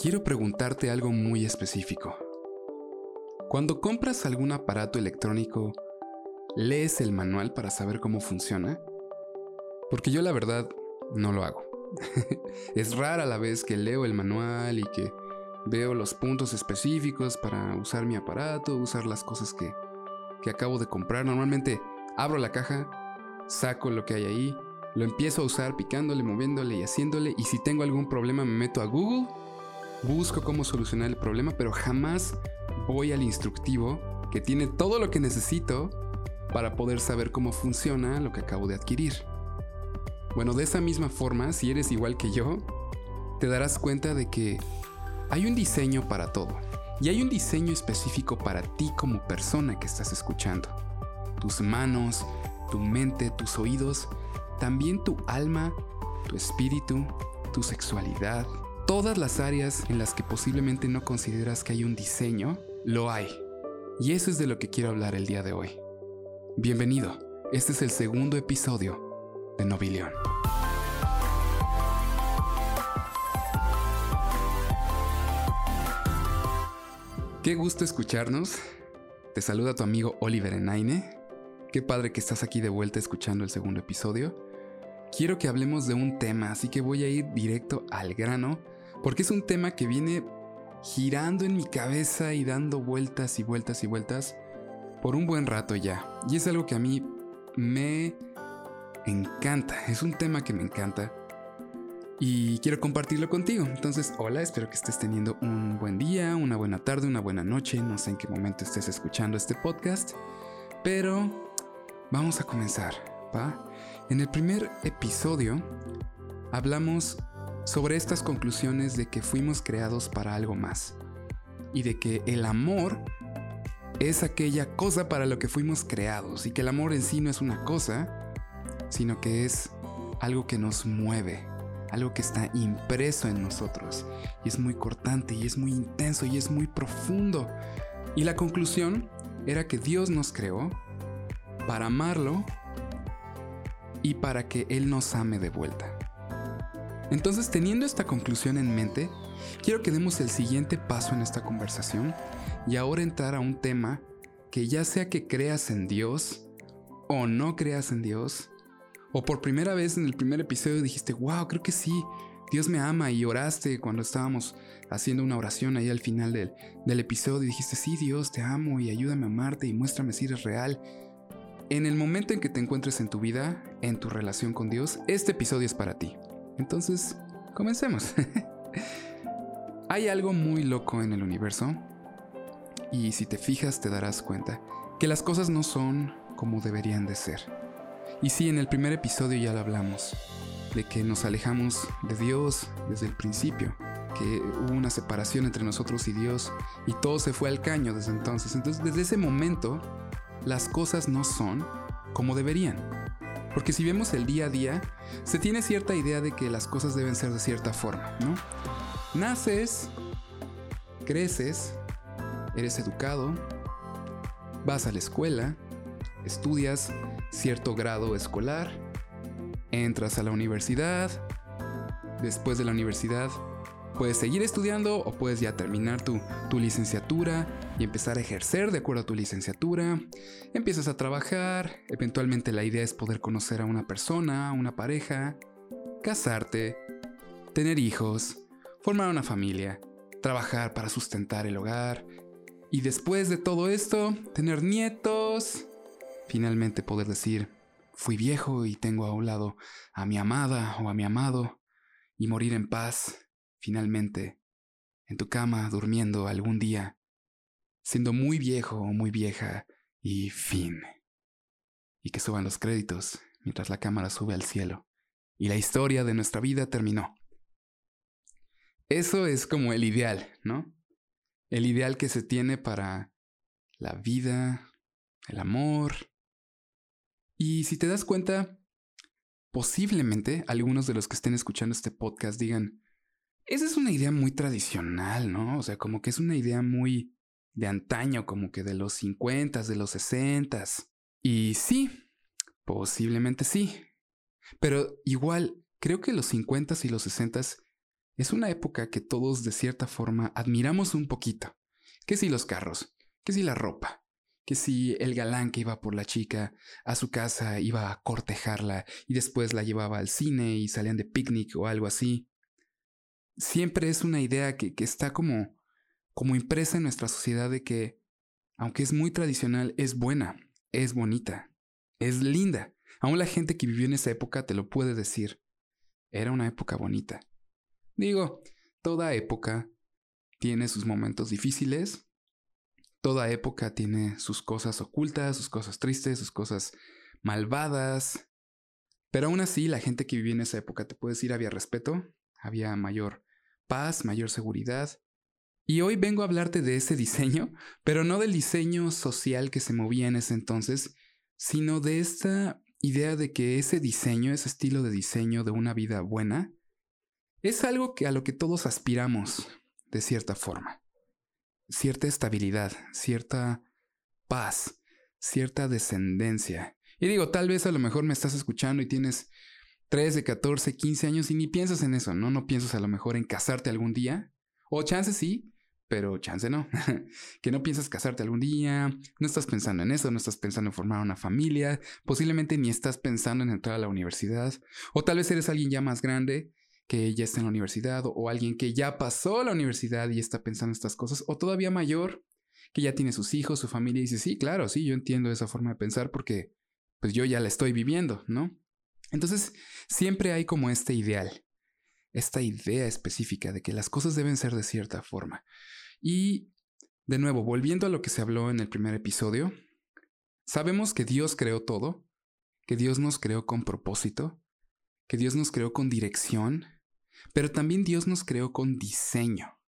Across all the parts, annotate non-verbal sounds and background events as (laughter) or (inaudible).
quiero preguntarte algo muy específico. Cuando compras algún aparato electrónico, ¿lees el manual para saber cómo funciona? Porque yo la verdad no lo hago. (laughs) es rara la vez que leo el manual y que veo los puntos específicos para usar mi aparato, usar las cosas que, que acabo de comprar. Normalmente abro la caja, saco lo que hay ahí, lo empiezo a usar picándole, moviéndole y haciéndole y si tengo algún problema me meto a Google, busco cómo solucionar el problema, pero jamás voy al instructivo que tiene todo lo que necesito para poder saber cómo funciona lo que acabo de adquirir. Bueno, de esa misma forma, si eres igual que yo, te darás cuenta de que hay un diseño para todo. Y hay un diseño específico para ti como persona que estás escuchando. Tus manos, tu mente, tus oídos, también tu alma, tu espíritu, tu sexualidad, todas las áreas en las que posiblemente no consideras que hay un diseño, lo hay. Y eso es de lo que quiero hablar el día de hoy. Bienvenido, este es el segundo episodio de Nobilión. Qué gusto escucharnos. Te saluda tu amigo Oliver Enaine. Qué padre que estás aquí de vuelta escuchando el segundo episodio. Quiero que hablemos de un tema, así que voy a ir directo al grano, porque es un tema que viene girando en mi cabeza y dando vueltas y vueltas y vueltas por un buen rato ya. Y es algo que a mí me encanta, es un tema que me encanta y quiero compartirlo contigo. Entonces, hola, espero que estés teniendo un buen día, una buena tarde, una buena noche, no sé en qué momento estés escuchando este podcast, pero vamos a comenzar, ¿va? En el primer episodio hablamos sobre estas conclusiones de que fuimos creados para algo más y de que el amor es aquella cosa para lo que fuimos creados y que el amor en sí no es una cosa, sino que es algo que nos mueve, algo que está impreso en nosotros y es muy cortante y es muy intenso y es muy profundo. Y la conclusión era que Dios nos creó para amarlo y para que Él nos ame de vuelta. Entonces, teniendo esta conclusión en mente, quiero que demos el siguiente paso en esta conversación y ahora entrar a un tema que ya sea que creas en Dios o no creas en Dios, o por primera vez en el primer episodio dijiste, wow, creo que sí, Dios me ama y oraste cuando estábamos haciendo una oración ahí al final del, del episodio y dijiste, sí, Dios, te amo y ayúdame a amarte y muéstrame si eres real. En el momento en que te encuentres en tu vida, en tu relación con Dios, este episodio es para ti. Entonces, comencemos. (laughs) Hay algo muy loco en el universo y si te fijas te darás cuenta que las cosas no son como deberían de ser. Y sí, en el primer episodio ya lo hablamos, de que nos alejamos de Dios desde el principio, que hubo una separación entre nosotros y Dios y todo se fue al caño desde entonces. Entonces, desde ese momento, las cosas no son como deberían. Porque si vemos el día a día, se tiene cierta idea de que las cosas deben ser de cierta forma, ¿no? Naces, creces, eres educado, vas a la escuela, estudias cierto grado escolar, entras a la universidad, después de la universidad Puedes seguir estudiando o puedes ya terminar tu, licenciatura y empezar a ejercer de acuerdo a tu licenciatura. Empiezas a trabajar, eventualmente la idea es poder conocer a una persona, una pareja, casarte, tener hijos, formar una familia, trabajar para sustentar el hogar y después de todo esto, tener nietos, finalmente poder decir, fui viejo y tengo a un lado a mi amada o a mi amado y morir en paz finalmente, en tu cama, durmiendo algún día, siendo muy viejo o muy vieja, y fin. Y que suban los créditos mientras la cámara sube al cielo. Y la historia de nuestra vida terminó. Eso es como el ideal, ¿no? El ideal que se tiene para la vida, el amor. Y si te das cuenta, posiblemente algunos de los que estén escuchando este podcast digan, esa es una idea muy tradicional, ¿no? O sea, como que es una idea muy de antaño, como que de los 50, de los 60. Y sí, posiblemente sí. Pero igual, creo que los 50 y los 60 es una época que todos de cierta forma admiramos un poquito. Que si los carros, que si la ropa, que si el galán que iba por la chica a su casa iba a cortejarla y después la llevaba al cine y salían de picnic o algo así. Siempre es una idea que, que está como, como impresa en nuestra sociedad de que, aunque es muy tradicional, es buena, es bonita, es linda. Aún la gente que vivió en esa época te lo puede decir. Era una época bonita. Digo, toda época tiene sus momentos difíciles, toda época tiene sus cosas ocultas, sus cosas tristes, sus cosas malvadas, pero aún así la gente que vivía en esa época te puede decir había respeto, había mayor paz, mayor seguridad. Y hoy vengo a hablarte de ese diseño, pero no del diseño social que se movía en ese entonces, sino de esta idea de que ese diseño, ese estilo de diseño de una vida buena, es algo que a lo que todos aspiramos, de cierta forma. Cierta estabilidad, cierta paz, cierta descendencia. Y digo, tal vez a lo mejor me estás escuchando y tienes 13, 14, 15 años y ni piensas en eso, ¿no? No piensas a lo mejor en casarte algún día. O chance sí, pero chance no. (laughs) que no piensas casarte algún día, no estás pensando en eso, no estás pensando en formar una familia, posiblemente ni estás pensando en entrar a la universidad. O tal vez eres alguien ya más grande que ya está en la universidad o alguien que ya pasó la universidad y está pensando estas cosas, o todavía mayor, que ya tiene sus hijos, su familia y dice, sí, claro, sí, yo entiendo esa forma de pensar porque pues yo ya la estoy viviendo, ¿no? Entonces, siempre hay como este ideal, esta idea específica de que las cosas deben ser de cierta forma. Y, de nuevo, volviendo a lo que se habló en el primer episodio, sabemos que Dios creó todo, que Dios nos creó con propósito, que Dios nos creó con dirección, pero también Dios nos creó con diseño.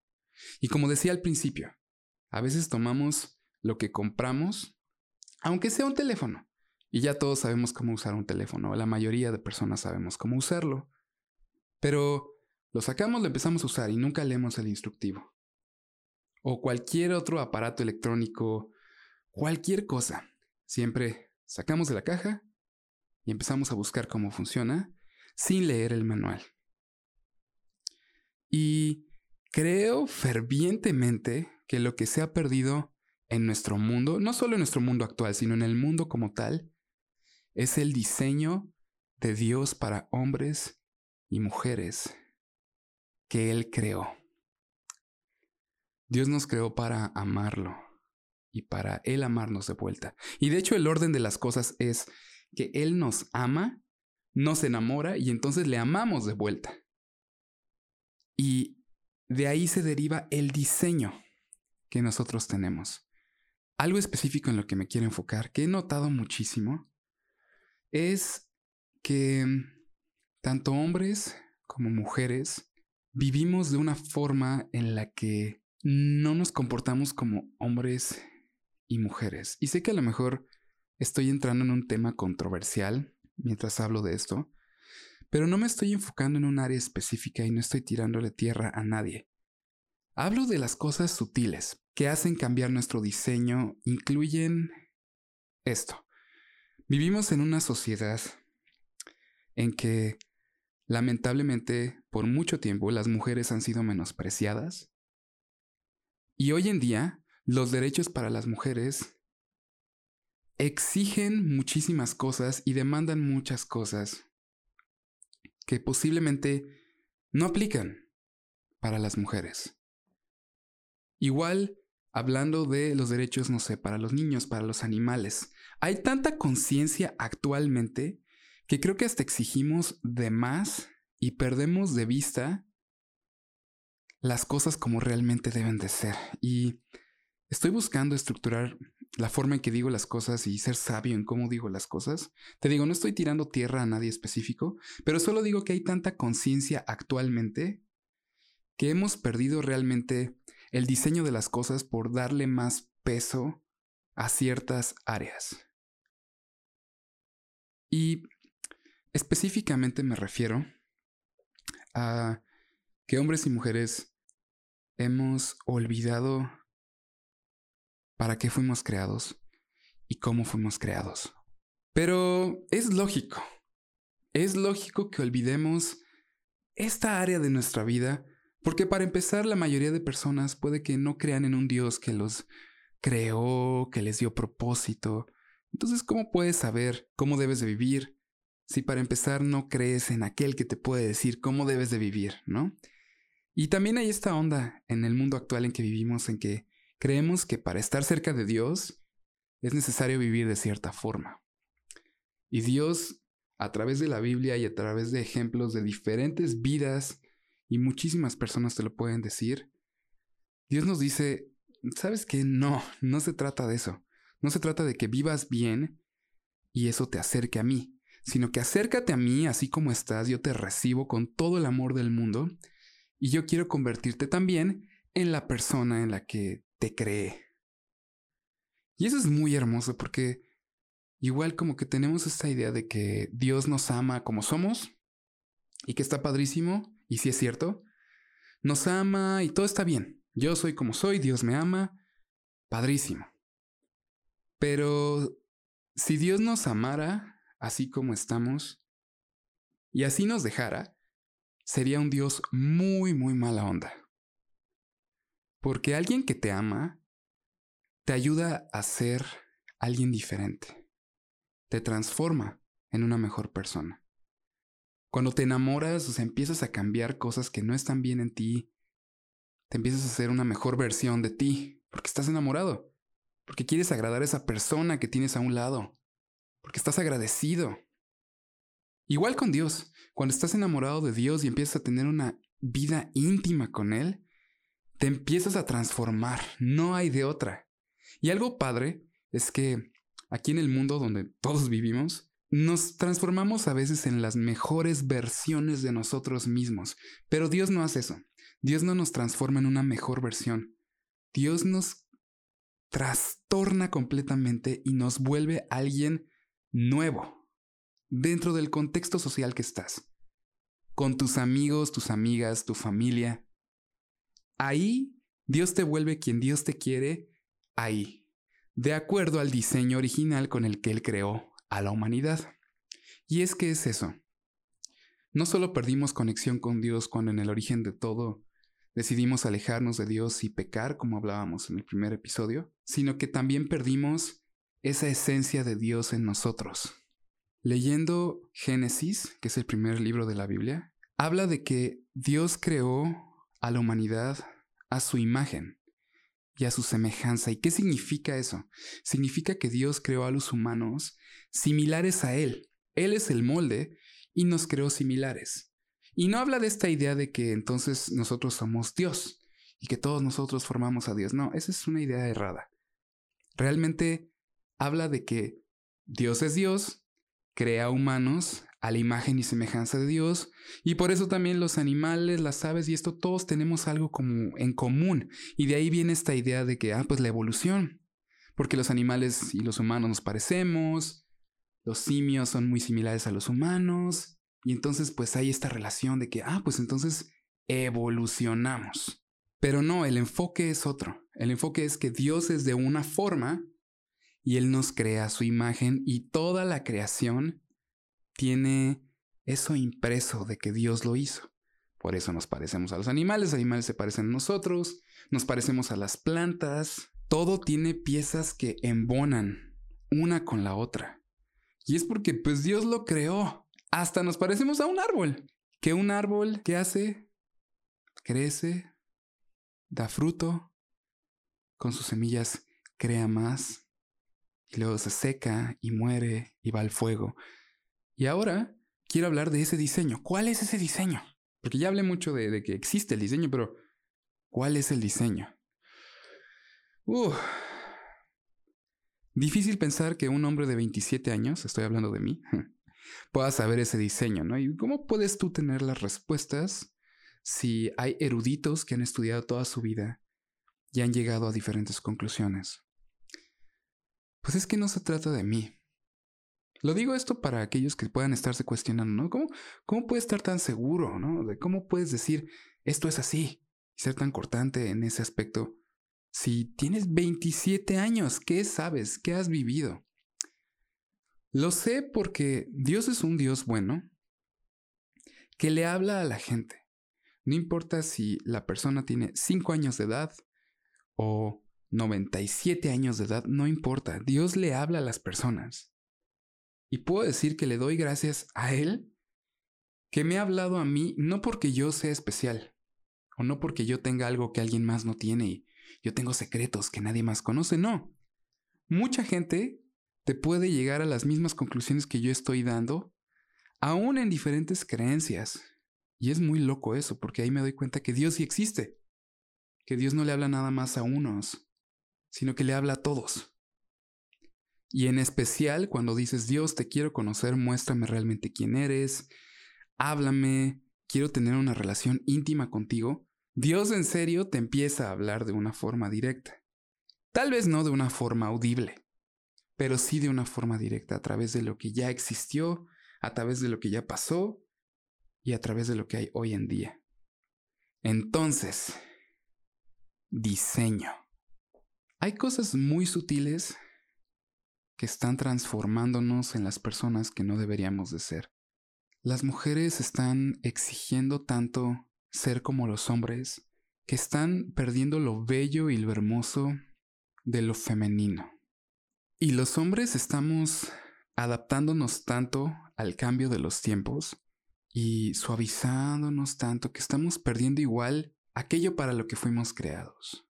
Y como decía al principio, a veces tomamos lo que compramos, aunque sea un teléfono, y ya todos sabemos cómo usar un teléfono, la mayoría de personas sabemos cómo usarlo, pero lo sacamos, lo empezamos a usar y nunca leemos el instructivo. O cualquier otro aparato electrónico, cualquier cosa. Siempre sacamos de la caja y empezamos a buscar cómo funciona sin leer el manual. Y creo fervientemente que lo que se ha perdido en nuestro mundo, no solo en nuestro mundo actual, sino en el mundo como tal, es el diseño de Dios para hombres y mujeres que Él creó. Dios nos creó para amarlo y para Él amarnos de vuelta. Y de hecho el orden de las cosas es que Él nos ama, nos enamora y entonces le amamos de vuelta. Y de ahí se deriva el diseño que nosotros tenemos. Algo específico en lo que me quiero enfocar, que he notado muchísimo, es que tanto hombres como mujeres vivimos de una forma en la que no nos comportamos como hombres y mujeres. Y sé que a lo mejor estoy entrando en un tema controversial mientras hablo de esto, pero no me estoy enfocando en un área específica y no estoy tirándole tierra a nadie. Hablo de las cosas sutiles que hacen cambiar nuestro diseño, incluyen esto. Vivimos en una sociedad en que lamentablemente por mucho tiempo las mujeres han sido menospreciadas y hoy en día los derechos para las mujeres exigen muchísimas cosas y demandan muchas cosas que posiblemente no aplican para las mujeres. Igual, hablando de los derechos, no sé, para los niños, para los animales, hay tanta conciencia actualmente que creo que hasta exigimos de más y perdemos de vista las cosas como realmente deben de ser. Y estoy buscando estructurar la forma en que digo las cosas y ser sabio en cómo digo las cosas. Te digo, no estoy tirando tierra a nadie específico, pero solo digo que hay tanta conciencia actualmente que hemos perdido realmente el diseño de las cosas por darle más peso a ciertas áreas. Y específicamente me refiero a que hombres y mujeres hemos olvidado para qué fuimos creados y cómo fuimos creados. Pero es lógico, es lógico que olvidemos esta área de nuestra vida Porque para empezar, la mayoría de personas puede que no crean en un Dios que los creó, que les dio propósito. Entonces, ¿cómo puedes saber cómo debes de vivir si para empezar no crees en aquel que te puede decir cómo debes de vivir, ¿no? Y también hay esta onda en el mundo actual en que vivimos en que creemos que para estar cerca de Dios es necesario vivir de cierta forma. Y Dios, a través de la Biblia y a través de ejemplos de diferentes vidas, y muchísimas personas te lo pueden decir, Dios nos dice, ¿sabes qué? No, no se trata de eso. No se trata de que vivas bien y eso te acerque a mí, sino que acércate a mí así como estás, yo te recibo con todo el amor del mundo y yo quiero convertirte también en la persona en la que te cree. Y eso es muy hermoso porque igual como que tenemos esta idea de que Dios nos ama como somos y que está padrísimo, y si es cierto, nos ama y todo está bien. Yo soy como soy, Dios me ama, padrísimo. Pero si Dios nos amara así como estamos y así nos dejara, sería un Dios muy, muy mala onda. Porque alguien que te ama te ayuda a ser alguien diferente. Te transforma en una mejor persona. Cuando te enamoras, o sea, empiezas a cambiar cosas que no están bien en ti. Te empiezas a hacer una mejor versión de ti, porque estás enamorado. Porque quieres agradar a esa persona que tienes a un lado. Porque estás agradecido. Igual con Dios. Cuando estás enamorado de Dios y empiezas a tener una vida íntima con Él, te empiezas a transformar. No hay de otra. Y algo padre es que aquí en el mundo donde todos vivimos, nos transformamos a veces en las mejores versiones de nosotros mismos. Pero Dios no hace eso. Dios no nos transforma en una mejor versión. Dios nos trastorna completamente y nos vuelve alguien nuevo dentro del contexto social que estás, con tus amigos, tus amigas, tu familia. Ahí Dios te vuelve quien Dios te quiere, ahí, de acuerdo al diseño original con el que Él creó a la humanidad. Y es que es eso. No solo perdimos conexión con Dios cuando en el origen de todo decidimos alejarnos de Dios y pecar, como hablábamos en el primer episodio, sino que también perdimos esa esencia de Dios en nosotros. Leyendo Génesis, que es el primer libro de la Biblia, habla de que Dios creó a la humanidad a su imagen y a su semejanza. ¿Y qué significa eso? Significa que Dios creó a los humanos similares a Él. Él es el molde y nos creó similares. Y no habla de esta idea de que entonces nosotros somos Dios y que todos nosotros formamos a Dios. No, esa es una idea errada. Realmente habla de que Dios es Dios crea humanos a la imagen y semejanza de Dios, y por eso también los animales, las aves y esto, todos tenemos algo como en común, y de ahí viene esta idea de que, ah, pues la evolución, porque los animales y los humanos nos parecemos, los simios son muy similares a los humanos, y entonces pues hay esta relación de que, ah, pues entonces evolucionamos. Pero no, el enfoque es otro. El enfoque es que Dios es de una forma y Él nos crea su imagen y toda la creación tiene eso impreso de que Dios lo hizo. Por eso nos parecemos a los animales, los animales se parecen a nosotros, nos parecemos a las plantas, todo tiene piezas que embonan una con la otra. Y es porque pues Dios lo creó. Hasta nos parecemos a un árbol. Que un árbol, ¿qué hace? Crece, da fruto, con sus semillas crea más, y luego se seca y muere y va al fuego. Y ahora quiero hablar de ese diseño. ¿Cuál es ese diseño? Porque ya hablé mucho de, que existe el diseño, pero ¿cuál es el diseño? Difícil pensar que un hombre de 27 años, estoy hablando de mí, (laughs) pueda saber ese diseño, ¿no? ¿Y cómo puedes tú tener las respuestas si hay eruditos que han estudiado toda su vida y han llegado a diferentes conclusiones? Pues es que no se trata de mí. Lo digo esto para aquellos que puedan estarse cuestionando, ¿no? ¿Cómo, cómo puedes estar tan seguro, ¿no? De cómo puedes decir esto es así y ser tan cortante en ese aspecto. Si tienes 27 años, ¿qué sabes? ¿Qué has vivido? Lo sé porque Dios es un Dios bueno que le habla a la gente. No importa si la persona tiene 5 años de edad o 97 años de edad, no importa. Dios le habla a las personas. Y puedo decir que le doy gracias a Él que me ha hablado a mí no porque yo sea especial, o no porque yo tenga algo que alguien más no tiene y yo tengo secretos que nadie más conoce, no. Mucha gente te puede llegar a las mismas conclusiones que yo estoy dando, aún en diferentes creencias. Y es muy loco eso, porque ahí me doy cuenta que Dios sí existe, que Dios no le habla nada más a unos, sino que le habla a todos. Y en especial cuando dices, Dios, te quiero conocer, muéstrame realmente quién eres, háblame, quiero tener una relación íntima contigo, Dios en serio te empieza a hablar de una forma directa. Tal vez no de una forma audible, pero sí de una forma directa a través de lo que ya existió, a través de lo que ya pasó y a través de lo que hay hoy en día. Entonces, diseño. Hay cosas muy sutiles que están transformándonos en las personas que no deberíamos de ser. Las mujeres están exigiendo tanto ser como los hombres que están perdiendo lo bello y lo hermoso de lo femenino. Y los hombres estamos adaptándonos tanto al cambio de los tiempos y suavizándonos tanto que estamos perdiendo igual aquello para lo que fuimos creados.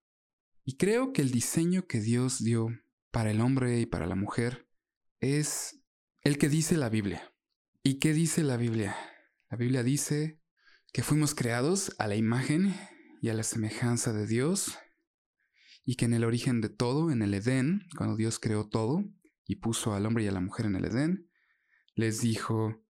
Y creo que el diseño que Dios dio para el hombre y para la mujer es el que dice la Biblia. ¿Y qué dice la Biblia? La Biblia dice que fuimos creados a la imagen y a la semejanza de Dios y que en el origen de todo, en el Edén, cuando Dios creó todo y puso al hombre y a la mujer en el Edén, les dijo,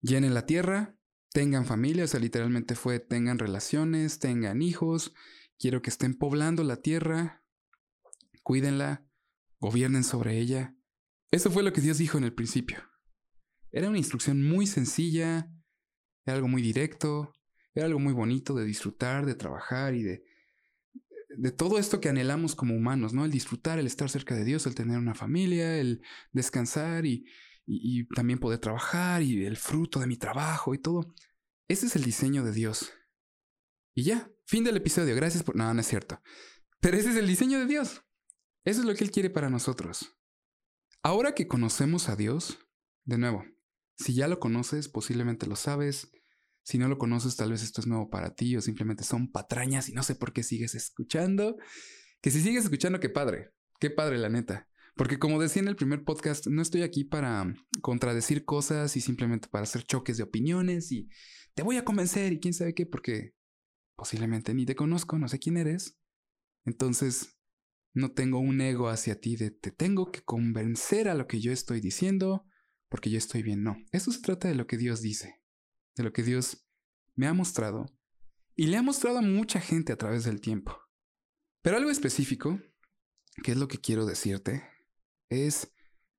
llenen la tierra, tengan familia, o sea, literalmente fue, tengan relaciones, tengan hijos, quiero que estén poblando la tierra, cuídenla, gobiernen sobre ella. Eso fue lo que Dios dijo en el principio. Era una instrucción muy sencilla, era algo muy directo, era algo muy bonito de disfrutar, de trabajar y de, de todo esto que anhelamos como humanos, ¿no? El disfrutar, el estar cerca de Dios, el tener una familia, el descansar y, y, y también poder trabajar y el fruto de mi trabajo y todo. Ese es el diseño de Dios. Y ya, fin del episodio. Gracias por... No, no es cierto. Pero ese es el diseño de Dios. Eso es lo que Él quiere para nosotros. Ahora que conocemos a Dios, de nuevo, si ya lo conoces, posiblemente lo sabes. Si no lo conoces, tal vez esto es nuevo para ti o simplemente son patrañas y no sé por qué sigues escuchando. Que si sigues escuchando, qué padre. Qué padre, la neta. Porque como decía en el primer podcast, no estoy aquí para contradecir cosas y simplemente para hacer choques de opiniones y te voy a convencer y quién sabe qué, porque posiblemente ni te conozco, no sé quién eres. Entonces, no tengo un ego hacia ti de te tengo que convencer a lo que yo estoy diciendo porque yo estoy bien. No, eso se trata de lo que Dios dice, de lo que Dios me ha mostrado y le ha mostrado a mucha gente a través del tiempo. Pero algo específico, que es lo que quiero decirte, es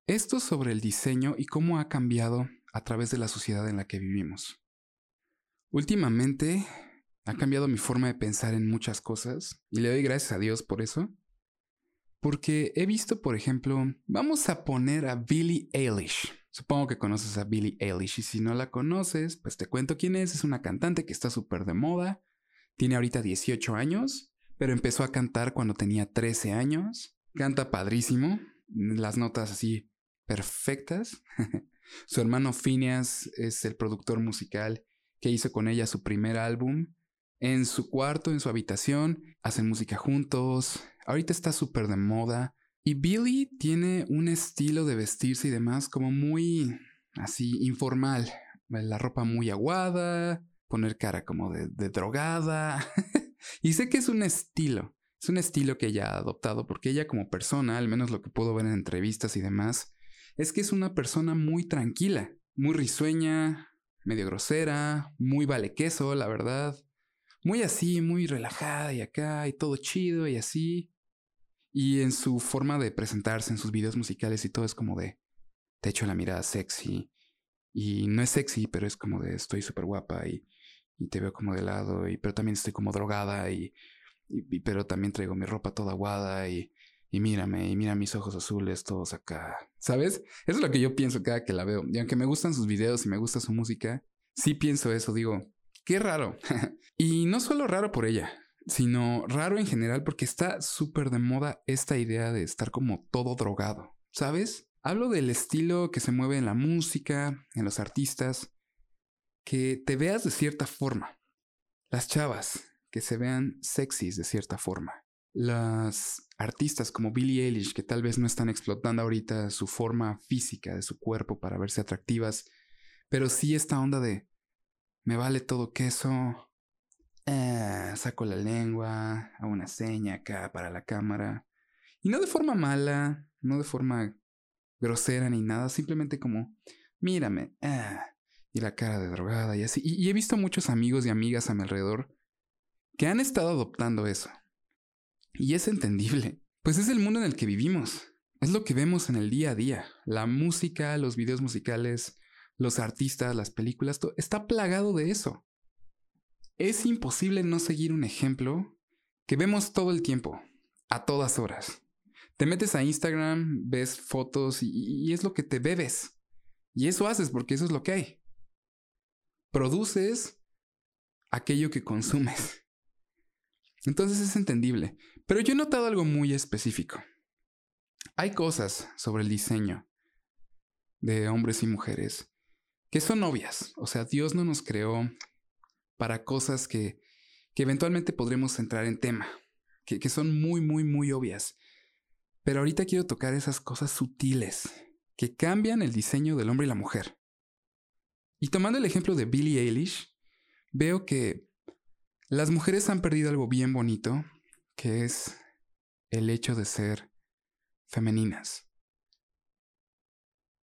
esto sobre el diseño y cómo ha cambiado a través de la sociedad en la que vivimos. Últimamente ha cambiado mi forma de pensar en muchas cosas y le doy gracias a Dios por eso. Porque he visto, por ejemplo, vamos a poner a Billie Eilish. Supongo que conoces a Billie Eilish y si no la conoces, pues te cuento quién es. Es una cantante que está súper de moda. Tiene ahorita 18 años, pero empezó a cantar cuando tenía 13 años. Canta padrísimo, las notas así perfectas. (laughs) su hermano Phineas es el productor musical que hizo con ella su primer álbum. En su cuarto, en su habitación, hacen música juntos, Ahorita está súper de moda. Y Billy tiene un estilo de vestirse y demás como muy así informal. La ropa muy aguada, poner cara como de, drogada. (laughs) y sé que es un estilo. Es un estilo que ella ha adoptado porque ella como persona, al menos lo que puedo ver en entrevistas y demás, es que es una persona muy tranquila, muy risueña, medio grosera, muy vale queso, la verdad. Muy así, muy relajada y acá y todo chido y así. Y en su forma de presentarse, en sus videos musicales y todo es como de, te echo la mirada sexy. Y no es sexy, pero es como de, estoy súper guapa y, y, te veo como de lado, y, pero también estoy como drogada y, y, pero también traigo mi ropa toda aguada y, y mírame, y mira mis ojos azules todos acá. ¿Sabes? Eso es lo que yo pienso cada que la veo. Y aunque me gustan sus videos y me gusta su música, sí pienso eso, digo, Qué raro. (laughs) y no solo raro por ella, sino raro en general porque está súper de moda esta idea de estar como todo drogado, ¿sabes? Hablo del estilo que se mueve en la música, en los artistas, que te veas de cierta forma. Las chavas, que se vean sexys de cierta forma. Las artistas como Billie Eilish, que tal vez no están explotando ahorita su forma física de su cuerpo para verse atractivas, pero sí esta onda de me vale todo queso, eh, saco la lengua, hago una seña acá para la cámara. Y no de forma mala, no de forma grosera ni nada, simplemente como, mírame, eh, y la cara de drogada y así. Y, y he visto muchos amigos y amigas a mi alrededor que han estado adoptando eso. Y es entendible, pues es el mundo en el que vivimos. Es lo que vemos en el día a día. La música, los videos musicales, los artistas, las películas, todo está plagado de eso. Es imposible no seguir un ejemplo que vemos todo el tiempo, a todas horas. Te metes a Instagram, ves fotos y, es lo que te bebes. Y eso haces porque eso es lo que hay. Produces aquello que consumes. Entonces es entendible. Pero yo he notado algo muy específico. Hay cosas sobre el diseño de hombres y mujeres que son obvias. O sea, Dios no nos creó para cosas que, que eventualmente podremos entrar en tema, que, que son muy, muy, muy obvias. Pero ahorita quiero tocar esas cosas sutiles que cambian el diseño del hombre y la mujer. Y tomando el ejemplo de Billie Eilish, veo que las mujeres han perdido algo bien bonito, que es el hecho de ser femeninas.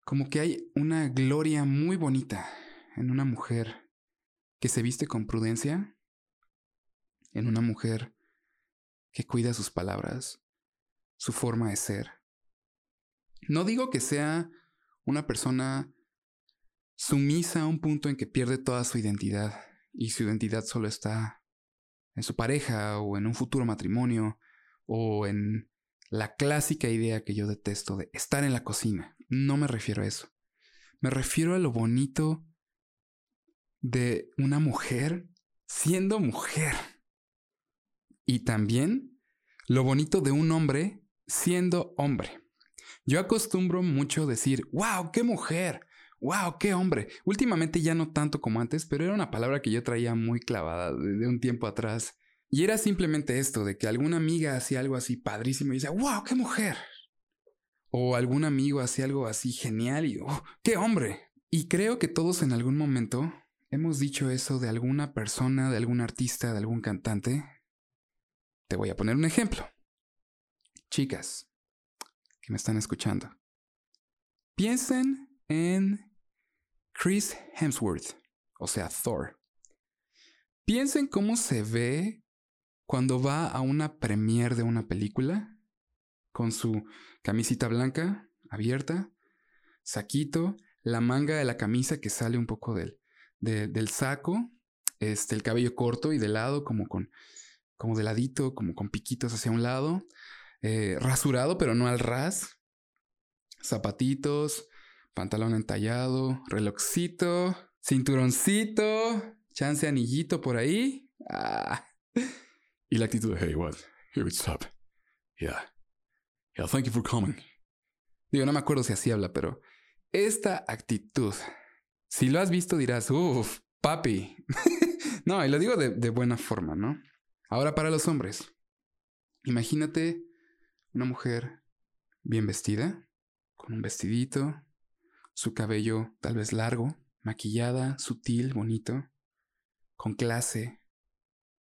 Como que hay una gloria muy bonita en una mujer que se viste con prudencia, en una mujer que cuida sus palabras, su forma de ser. No digo que sea una persona sumisa a un punto en que pierde toda su identidad y su identidad solo está en su pareja o en un futuro matrimonio o en la clásica idea que yo detesto de estar en la cocina. No me refiero a eso. Me refiero a lo bonito de una mujer siendo mujer. Y también lo bonito de un hombre siendo hombre. Yo acostumbro mucho decir, wow, qué mujer, wow, qué hombre. Últimamente ya no tanto como antes, pero era una palabra que yo traía muy clavada de un tiempo atrás. Y era simplemente esto, de que alguna amiga hacía algo así padrísimo y decía, wow, qué mujer. O algún amigo hacía algo así genial y, oh, qué hombre. Y creo que todos en algún momento hemos dicho eso de alguna persona, de algún artista, de algún cantante. Te voy a poner un ejemplo. Chicas que me están escuchando. Piensen en Chris Hemsworth, o sea, Thor. Piensen cómo se ve cuando va a una premiere de una película con su camisita blanca abierta, saquito, la manga de la camisa que sale un poco del, del saco, este, el cabello corto y de lado, como con, como de ladito, como con piquitos hacia un lado, eh, rasurado, pero no al ras, zapatitos, pantalón entallado, relojcito, cinturoncito, chance anillito por ahí. Ah. (laughs) Y la actitud de, hey, what? Here, what's up? Yeah. Yeah, thank you for coming. Digo, no me acuerdo si así habla, pero esta actitud si lo has visto dirás, uff, papi. (laughs) no, y lo digo de, de buena forma, ¿no? Ahora para los hombres. Imagínate una mujer bien vestida, con un vestidito, su cabello tal vez largo, maquillada, sutil, bonito, con clase,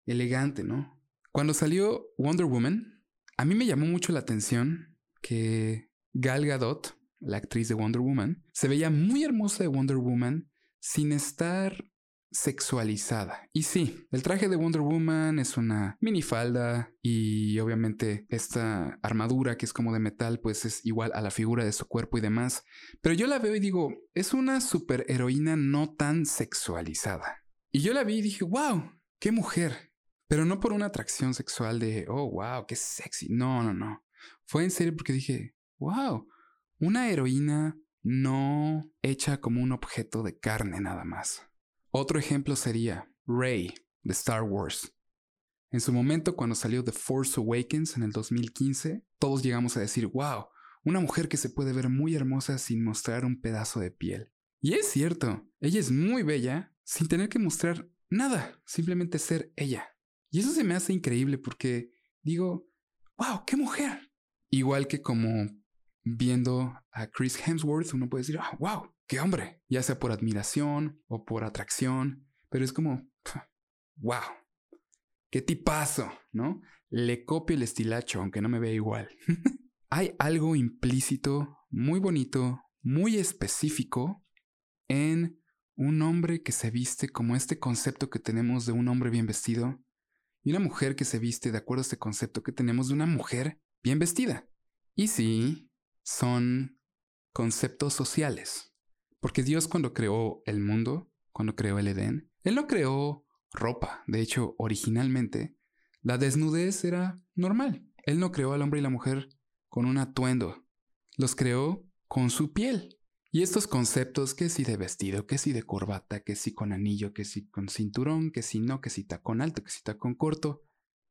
elegante, ¿no? Cuando salió Wonder Woman, a mí me llamó mucho la atención que Gal Gadot, la actriz de Wonder Woman, se veía muy hermosa de Wonder Woman sin estar sexualizada. Y sí, el traje de Wonder Woman es una minifalda y obviamente esta armadura que es como de metal pues es igual a la figura de su cuerpo y demás. Pero yo la veo y digo, es una superheroína no tan sexualizada. Y yo la vi y dije, wow, qué mujer. Pero no por una atracción sexual de, oh, wow, qué sexy. No, no, no. Fue en serio porque dije, wow, una heroína no hecha como un objeto de carne nada más. Otro ejemplo sería Rey de Star Wars. En su momento, cuando salió The Force Awakens en el 2015, todos llegamos a decir, wow, una mujer que se puede ver muy hermosa sin mostrar un pedazo de piel. Y es cierto, ella es muy bella sin tener que mostrar nada, simplemente ser ella. Y eso se me hace increíble porque digo, wow, qué mujer. Igual que como viendo a Chris Hemsworth, uno puede decir, wow, ah, qué hombre, ya sea por admiración o por atracción, pero es como, wow, qué tipazo, ¿no? Le copio el estilacho, aunque no me vea igual. (laughs) Hay algo implícito, muy bonito, muy específico en un hombre que se viste como este concepto que tenemos de un hombre bien vestido y una mujer que se viste de acuerdo a este concepto que tenemos de una mujer bien vestida. Y sí, son conceptos sociales. Porque Dios cuando creó el mundo, cuando creó el Edén, Él no creó ropa. De hecho, originalmente, la desnudez era normal. Él no creó al hombre y la mujer con un atuendo. Los creó con su piel. Y estos conceptos, que si de vestido, que si de corbata, que si con anillo, que si con cinturón, que si no, que si tacón alto, que si tacón corto,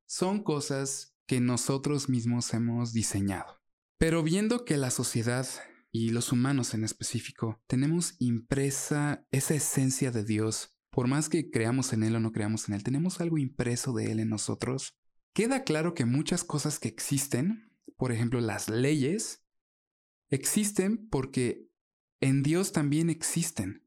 son cosas que nosotros mismos hemos diseñado. Pero viendo que la sociedad y los humanos en específico tenemos impresa esa esencia de Dios, por más que creamos en Él o no creamos en Él, tenemos algo impreso de Él en nosotros, queda claro que muchas cosas que existen, por ejemplo las leyes, existen porque en Dios también existen.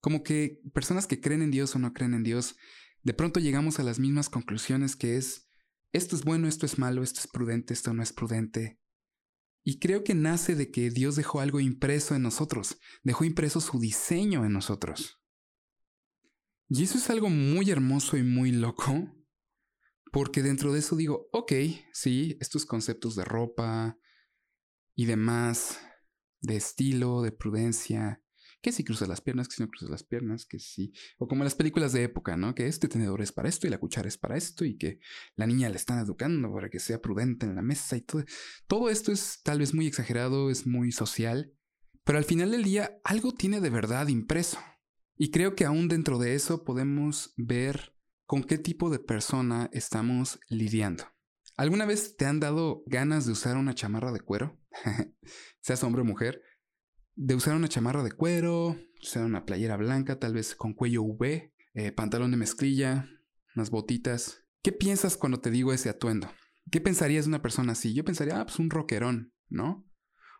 Como que personas que creen en Dios o no creen en Dios, de pronto llegamos a las mismas conclusiones que es, esto es bueno, esto es malo, esto es prudente, esto no es prudente. Y creo que nace de que Dios dejó algo impreso en nosotros, dejó impreso su diseño en nosotros. Y eso es algo muy hermoso y muy loco, porque dentro de eso digo, ok, sí, estos conceptos de ropa y demás, de estilo, de prudencia, que si cruzas las piernas, que si no cruzas las piernas, que si... O como las películas de época, ¿no? Que este tenedor es para esto y la cuchara es para esto y que la niña le están educando para que sea prudente en la mesa y todo. Todo esto es tal vez muy exagerado, es muy social, pero al final del día algo tiene de verdad impreso. Y creo que aún dentro de eso podemos ver con qué tipo de persona estamos lidiando. ¿Alguna vez te han dado ganas de usar una chamarra de cuero? (laughs) Seas hombre o mujer. De usar una chamarra de cuero, usar una playera blanca, tal vez con cuello V, eh, pantalón de mezclilla, unas botitas. ¿Qué piensas cuando te digo ese atuendo? ¿Qué pensarías de una persona así? Yo pensaría, ah, pues un rockerón, ¿no?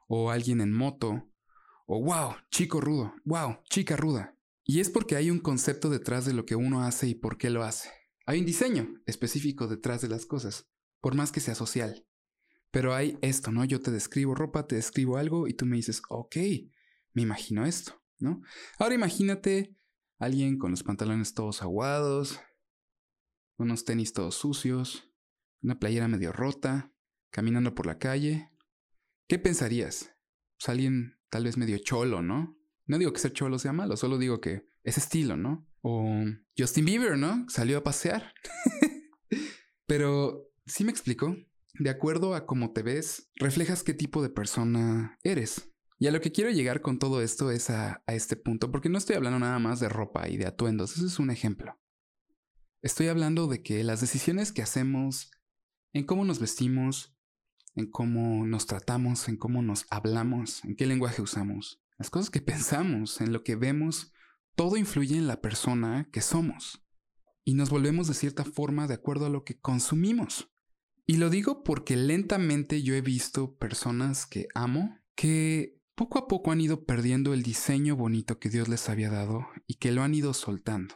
O alguien en moto. O wow, chico rudo. Wow, chica ruda. Y es porque hay un concepto detrás de lo que uno hace y por qué lo hace. Hay un diseño específico detrás de las cosas por más que sea social. Pero hay esto, ¿no? Yo te describo ropa, te describo algo y tú me dices, ok, me imagino esto, ¿no? Ahora imagínate alguien con los pantalones todos aguados, unos tenis todos sucios, una playera medio rota, caminando por la calle. ¿Qué pensarías? Pues alguien tal vez medio cholo, ¿no? No digo que ser cholo sea malo, solo digo que es estilo, ¿no? O Justin Bieber, ¿no? Salió a pasear. (laughs) Pero ¿Sí me explico? De acuerdo a cómo te ves, reflejas qué tipo de persona eres. Y a lo que quiero llegar con todo esto es a, a, este punto, porque no estoy hablando nada más de ropa y de atuendos, eso es un ejemplo. Estoy hablando de que las decisiones que hacemos, en cómo nos vestimos, en cómo nos tratamos, en cómo nos hablamos, en qué lenguaje usamos, las cosas que (laughs) pensamos, en lo que vemos, todo influye en la persona que somos. Y nos volvemos de cierta forma de acuerdo a lo que consumimos. Y lo digo porque lentamente yo he visto personas que amo que poco a poco han ido perdiendo el diseño bonito que Dios les había dado y que lo han ido soltando.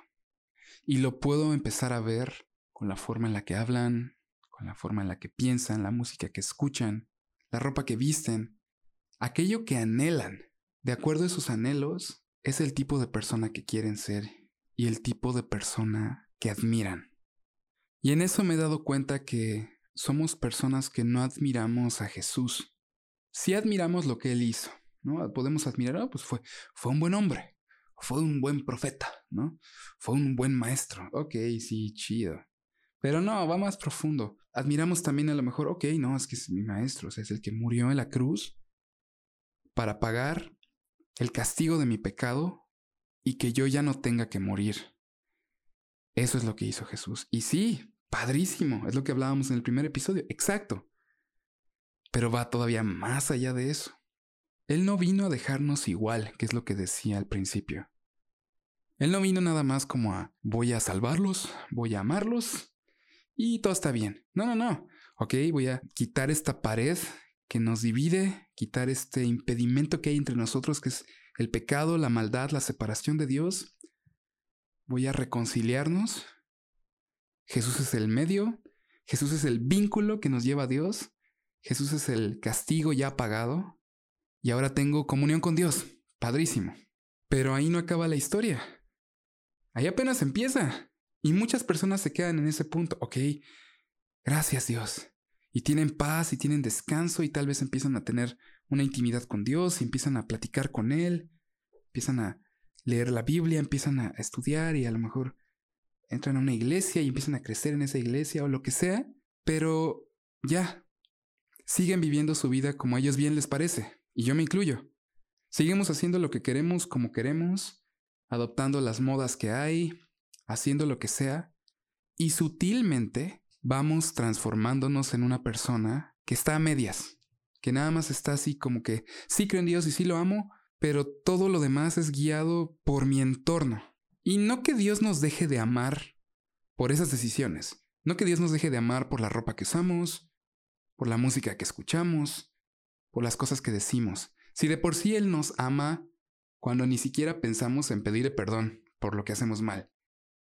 Y lo puedo empezar a ver con la forma en la que hablan, con la forma en la que piensan, la música que escuchan, la ropa que visten, aquello que anhelan. De acuerdo a sus anhelos, es el tipo de persona que quieren ser y el tipo de persona que admiran. Y en eso me he dado cuenta que somos personas que no admiramos a Jesús. Sí admiramos lo que Él hizo, ¿no? Podemos admirar, ah, pues fue, fue un buen hombre, fue un buen profeta, ¿no? Fue un buen maestro. Ok, sí, chido. Pero no, va más profundo. Admiramos también a lo mejor, ok, no, es que es mi maestro, es el que murió en la cruz para pagar el castigo de mi pecado y que yo ya no tenga que morir. Eso es lo que hizo Jesús. Y sí, padrísimo, es lo que hablábamos en el primer episodio, exacto. Pero va todavía más allá de eso. Él no vino a dejarnos igual, que es lo que decía al principio. Él no vino nada más como a voy a salvarlos, voy a amarlos y todo está bien. No, no, no. Ok, voy a quitar esta pared que nos divide, quitar este impedimento que hay entre nosotros, que es el pecado, la maldad, la separación de Dios. Voy a reconciliarnos. Jesús es el medio, Jesús es el vínculo que nos lleva a Dios, Jesús es el castigo ya pagado, y ahora tengo comunión con Dios. Padrísimo. Pero ahí no acaba la historia. Ahí apenas empieza. Y muchas personas se quedan en ese punto. Ok, gracias Dios. Y tienen paz y tienen descanso y tal vez empiezan a tener una intimidad con Dios y empiezan a platicar con Él. Empiezan a leer la Biblia, empiezan a estudiar y a lo mejor entran a una iglesia y empiezan a crecer en esa iglesia o lo que sea. Pero ya, siguen viviendo su vida como a ellos bien les parece. Y yo me incluyo. Seguimos haciendo lo que queremos como queremos adoptando las modas que hay, haciendo lo que sea, y sutilmente vamos transformándonos en una persona que está a medias, que nada más está así como que sí creo en Dios y sí lo amo, pero todo lo demás es guiado por mi entorno. Y no que Dios nos deje de amar por esas decisiones, no que Dios nos deje de amar por la ropa que usamos, por la música que escuchamos, por las cosas que decimos. Si de por sí Él nos ama cuando ni siquiera pensamos en pedirle perdón por lo que hacemos mal,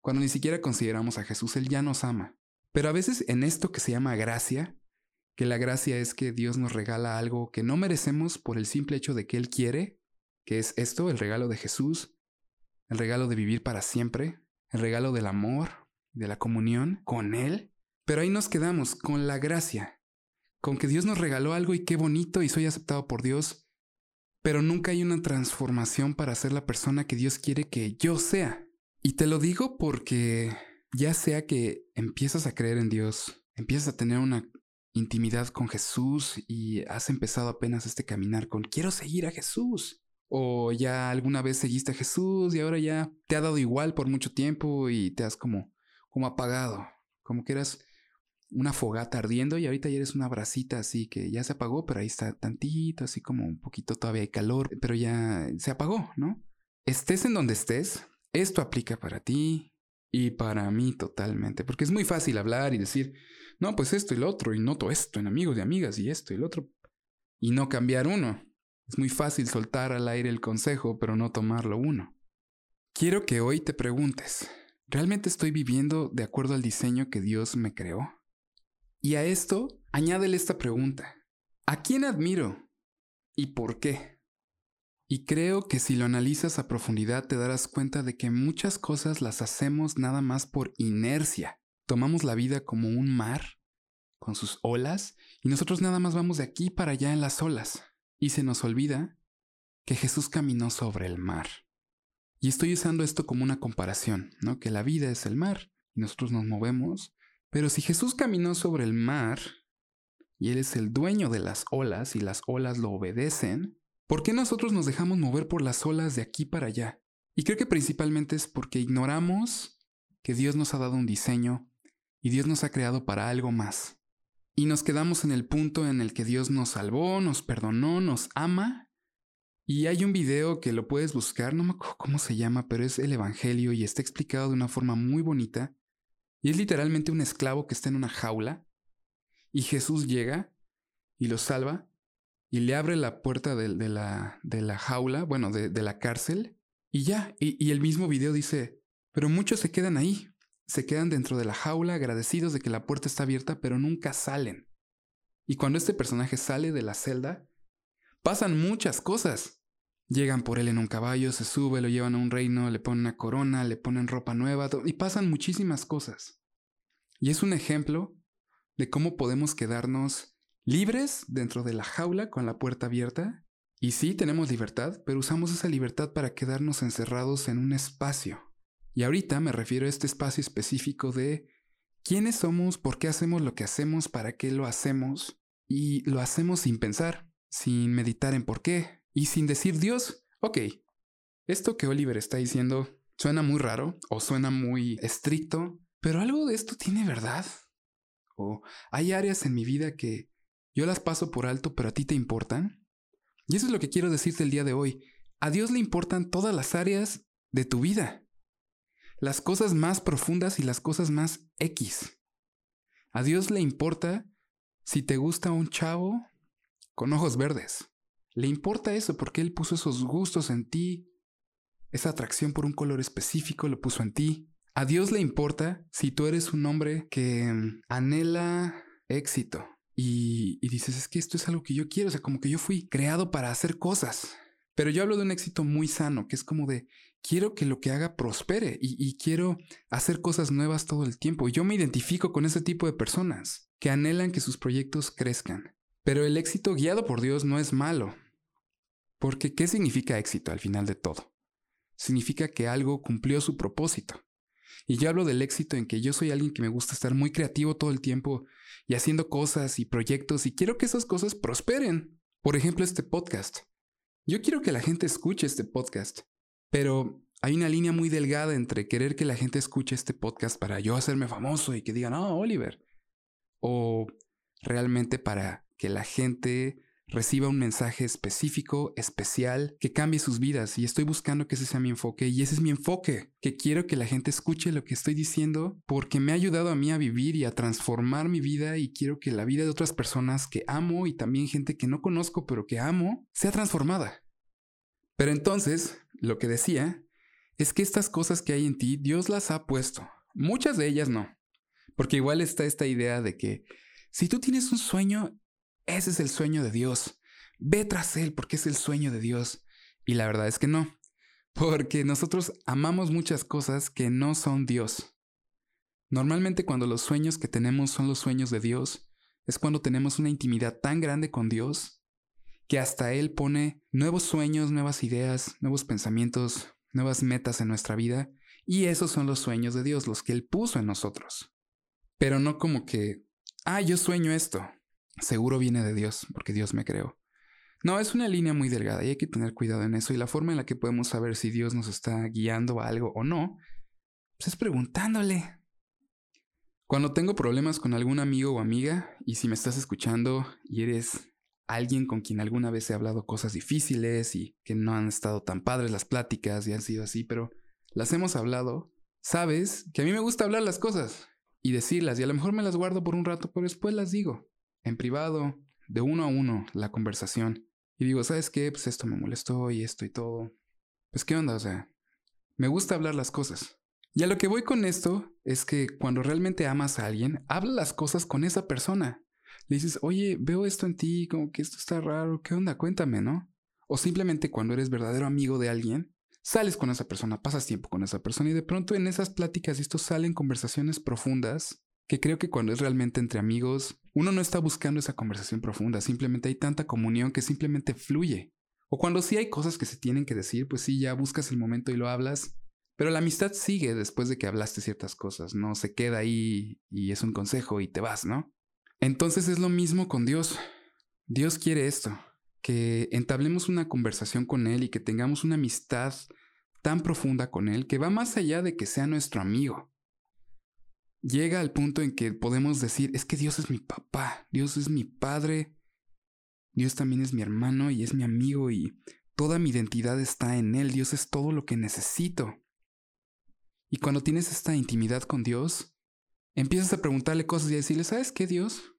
cuando ni siquiera consideramos a Jesús, Él ya nos ama. Pero a veces en esto que se llama gracia, que la gracia es que Dios nos regala algo que no merecemos por el simple hecho de que Él quiere, que es esto, el regalo de Jesús, el regalo de vivir para siempre, el regalo del amor, de la comunión con Él. Pero ahí nos quedamos con la gracia, con que Dios nos regaló algo y qué bonito y soy aceptado por Dios, pero nunca hay una transformación para ser la persona que Dios quiere que yo sea. Y te lo digo porque ya sea que empiezas a creer en Dios, empiezas a tener una intimidad con Jesús y has empezado apenas este caminar con quiero seguir a Jesús. O ya alguna vez seguiste a Jesús y ahora ya te ha dado igual por mucho tiempo y te has como, como apagado, como que eras una fogata ardiendo y ahorita ya eres una brasita así que ya se apagó, pero ahí está tantito, así como un poquito todavía hay calor, pero ya se apagó, ¿no? Estés en donde estés, esto aplica para ti y para mí totalmente, porque es muy fácil hablar y decir, no, pues esto y lo otro, y noto esto en amigos y amigas y esto y lo otro, y no cambiar uno. Es muy fácil soltar al aire el consejo, pero no tomarlo uno. Quiero que hoy te preguntes, ¿realmente estoy viviendo de acuerdo al diseño que Dios me creó? Y a esto, añádele esta pregunta. ¿A quién admiro? ¿Y por qué? Y creo que si lo analizas a profundidad te darás cuenta de que muchas cosas las hacemos nada más por inercia. Tomamos la vida como un mar, con sus olas, y nosotros nada más vamos de aquí para allá en las olas. Y se nos olvida que Jesús caminó sobre el mar. Y estoy usando esto como una comparación, ¿no? Que la vida es el mar y nosotros nos movemos pero si Jesús caminó sobre el mar y Él es el dueño de las olas y las olas lo obedecen, ¿por qué nosotros nos dejamos mover por las olas de aquí para allá? Y creo que principalmente es porque ignoramos que Dios nos ha dado un diseño y Dios nos ha creado para algo más. Y nos quedamos en el punto en el que Dios nos salvó, nos perdonó, nos ama. Y hay un video que lo puedes buscar, no me acuerdo cómo se llama, pero es el Evangelio y está explicado de una forma muy bonita y es literalmente un esclavo que está en una jaula. Y Jesús llega y lo salva y le abre la puerta de, la, de la, jaula, bueno, de, la cárcel. Y ya, y, y el mismo video dice, pero muchos se quedan ahí, se quedan dentro de la jaula agradecidos de que la puerta está abierta, pero nunca salen. Y cuando este personaje sale de la celda, pasan muchas cosas. Llegan por él en un caballo, se sube, lo llevan a un reino, le ponen una corona, le ponen ropa nueva y pasan muchísimas cosas. Y es un ejemplo de cómo podemos quedarnos libres dentro de la jaula con la puerta abierta. Y sí, tenemos libertad, pero usamos esa libertad para quedarnos encerrados en un espacio. Y ahorita me refiero a este espacio específico de quiénes somos, por qué hacemos lo que hacemos, para qué lo hacemos. Y lo hacemos sin pensar, sin meditar en por qué, y sin decir Dios, ok, esto que Oliver está diciendo, Suena muy raro o suena muy estricto, pero algo de esto tiene verdad. O hay áreas en mi vida que yo las paso por alto, pero a ti te importan. Y eso es lo que quiero decirte el día de hoy. A Dios le importan todas las áreas de tu vida. Las cosas más profundas y las cosas más X. A Dios le importa si te gusta un chavo con ojos verdes. Le importa eso porque Él puso esos gustos en ti. Esa atracción por un color específico lo puso en ti. A Dios le importa si tú eres un hombre que mm, anhela éxito y, y, dices, es que esto es algo que yo quiero, o sea, como que yo fui creado para hacer cosas. Pero yo hablo de un éxito muy sano, que es como de, quiero que lo que haga prospere y, quiero hacer cosas nuevas todo el tiempo. Yo me identifico con ese tipo de personas que anhelan que sus proyectos crezcan. Pero el éxito guiado por Dios no es malo. Porque ¿qué significa éxito al final de todo? Significa que algo cumplió su propósito. Y yo hablo del éxito en que yo soy alguien que me gusta estar muy creativo todo el tiempo y haciendo cosas y proyectos y quiero que esas cosas prosperen. Por ejemplo, este podcast. Yo quiero que la gente escuche este podcast, pero hay una línea muy delgada entre querer que la gente escuche este podcast para yo hacerme famoso y que digan, oh, Oliver, o realmente para que la gente reciba un mensaje específico, especial, que cambie sus vidas. Y estoy buscando que ese sea mi enfoque. Y ese es mi enfoque, que quiero que la gente escuche lo que estoy diciendo porque me ha ayudado a mí a vivir y a transformar mi vida y quiero que la vida de otras personas que amo y también gente que no conozco pero que amo sea transformada. Pero entonces, lo que decía es que estas cosas que hay en ti, Dios las ha puesto. Muchas de ellas no. Porque igual está esta idea de que si tú tienes un sueño, ese es el sueño de Dios. Ve tras él porque es el sueño de Dios. Y la verdad es que no. Porque nosotros amamos muchas cosas que no son Dios. Normalmente cuando los sueños que tenemos son los sueños de Dios, es cuando tenemos una intimidad tan grande con Dios que hasta Él pone nuevos sueños, nuevas ideas, nuevos pensamientos, nuevas metas en nuestra vida. Y esos son los sueños de Dios, los que Él puso en nosotros. Pero no como que, ah, yo sueño esto seguro viene de Dios, porque Dios me creó. No, es una línea muy delgada y hay que tener cuidado en eso. Y la forma en la que podemos saber si Dios nos está guiando a algo o no, pues es preguntándole. Cuando tengo problemas con algún amigo o amiga, y si me estás escuchando y eres alguien con quien alguna vez he hablado cosas difíciles y que no han estado tan padres las pláticas y han sido así, pero las hemos hablado, sabes que a mí me gusta hablar las cosas y decirlas y a lo mejor me las guardo por un rato, pero después las digo en privado, de uno a uno, la conversación. Y digo, ¿sabes qué? Pues esto me molestó y esto y todo. Pues qué onda, o sea, me gusta hablar las cosas. Y a lo que voy con esto es que cuando realmente amas a alguien, habla las cosas con esa persona. Dices, oye, veo esto en ti, como que esto está raro, ¿qué onda? Cuéntame, ¿no? O simplemente cuando eres verdadero amigo de alguien, sales con esa persona, pasas tiempo con esa persona y de pronto en esas pláticas esto salen conversaciones profundas que creo que cuando es realmente entre amigos, uno no está buscando esa conversación profunda, simplemente hay tanta comunión que simplemente fluye. O cuando sí hay cosas que se tienen que decir, pues sí, ya buscas el momento y lo hablas, pero la amistad sigue después de que hablaste ciertas cosas, no se queda ahí y es un consejo y te vas, ¿no? Entonces es lo mismo con Dios. Dios quiere esto, que entablemos una conversación con Él y que tengamos una amistad tan profunda con Él que va más allá de que sea nuestro amigo llega al punto en que podemos decir, es que Dios es mi papá, Dios es mi padre, Dios también es mi hermano y es mi amigo y toda mi identidad está en Él, Dios es todo lo que necesito. Y cuando tienes esta intimidad con Dios, empiezas a preguntarle cosas y a decirle, ¿sabes qué Dios?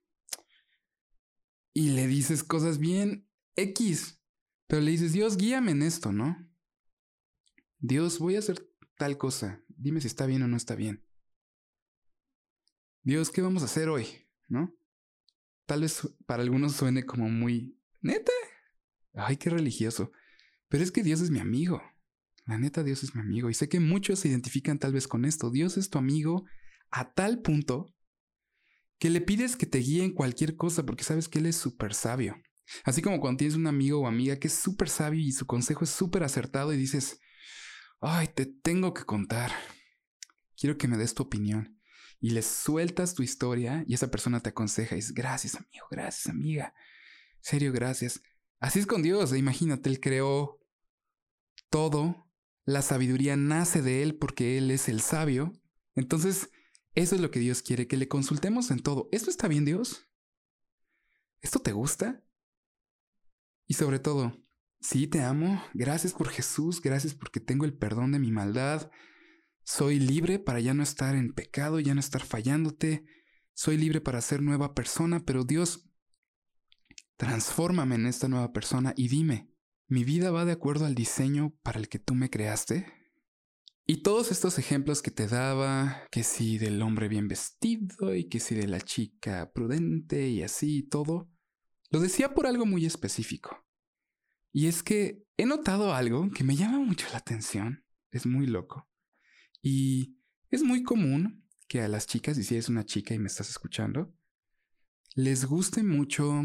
Y le dices cosas bien X, pero le dices, Dios, guíame en esto, ¿no? Dios, voy a hacer tal cosa, dime si está bien o no está bien. Dios, ¿qué vamos a hacer hoy? ¿No? Tal vez para algunos suene como muy, neta, ay, qué religioso. Pero es que Dios es mi amigo. La neta, Dios es mi amigo. Y sé que muchos se identifican tal vez con esto. Dios es tu amigo a tal punto que le pides que te guíe en cualquier cosa porque sabes que Él es súper sabio. Así como cuando tienes un amigo o amiga que es súper sabio y su consejo es súper acertado y dices, ay, te tengo que contar. Quiero que me des tu opinión y le sueltas tu historia y esa persona te aconseja y dices, gracias amigo, gracias amiga, serio, gracias. Así es con Dios, imagínate, Él creó todo la sabiduría nace de Él porque Él es el sabio. Entonces, eso es lo que Dios quiere, que le consultemos en todo. ¿Esto está bien, Dios? ¿Esto te gusta? Y sobre todo, sí te amo, gracias por Jesús, gracias porque tengo el perdón de mi maldad. Soy libre para ya no estar en pecado, ya no estar fallándote. Soy libre para ser nueva persona, pero Dios, transfórmame en esta nueva persona y dime, ¿mi vida va de acuerdo al diseño para el que tú me creaste? Y todos estos ejemplos que te daba, que si del hombre bien vestido y que si de la chica prudente y así y todo, lo decía por algo muy específico. Y es que he notado algo que me llama mucho la atención, es muy loco. Y es muy común que a las chicas, y si eres una chica y me estás escuchando, les guste mucho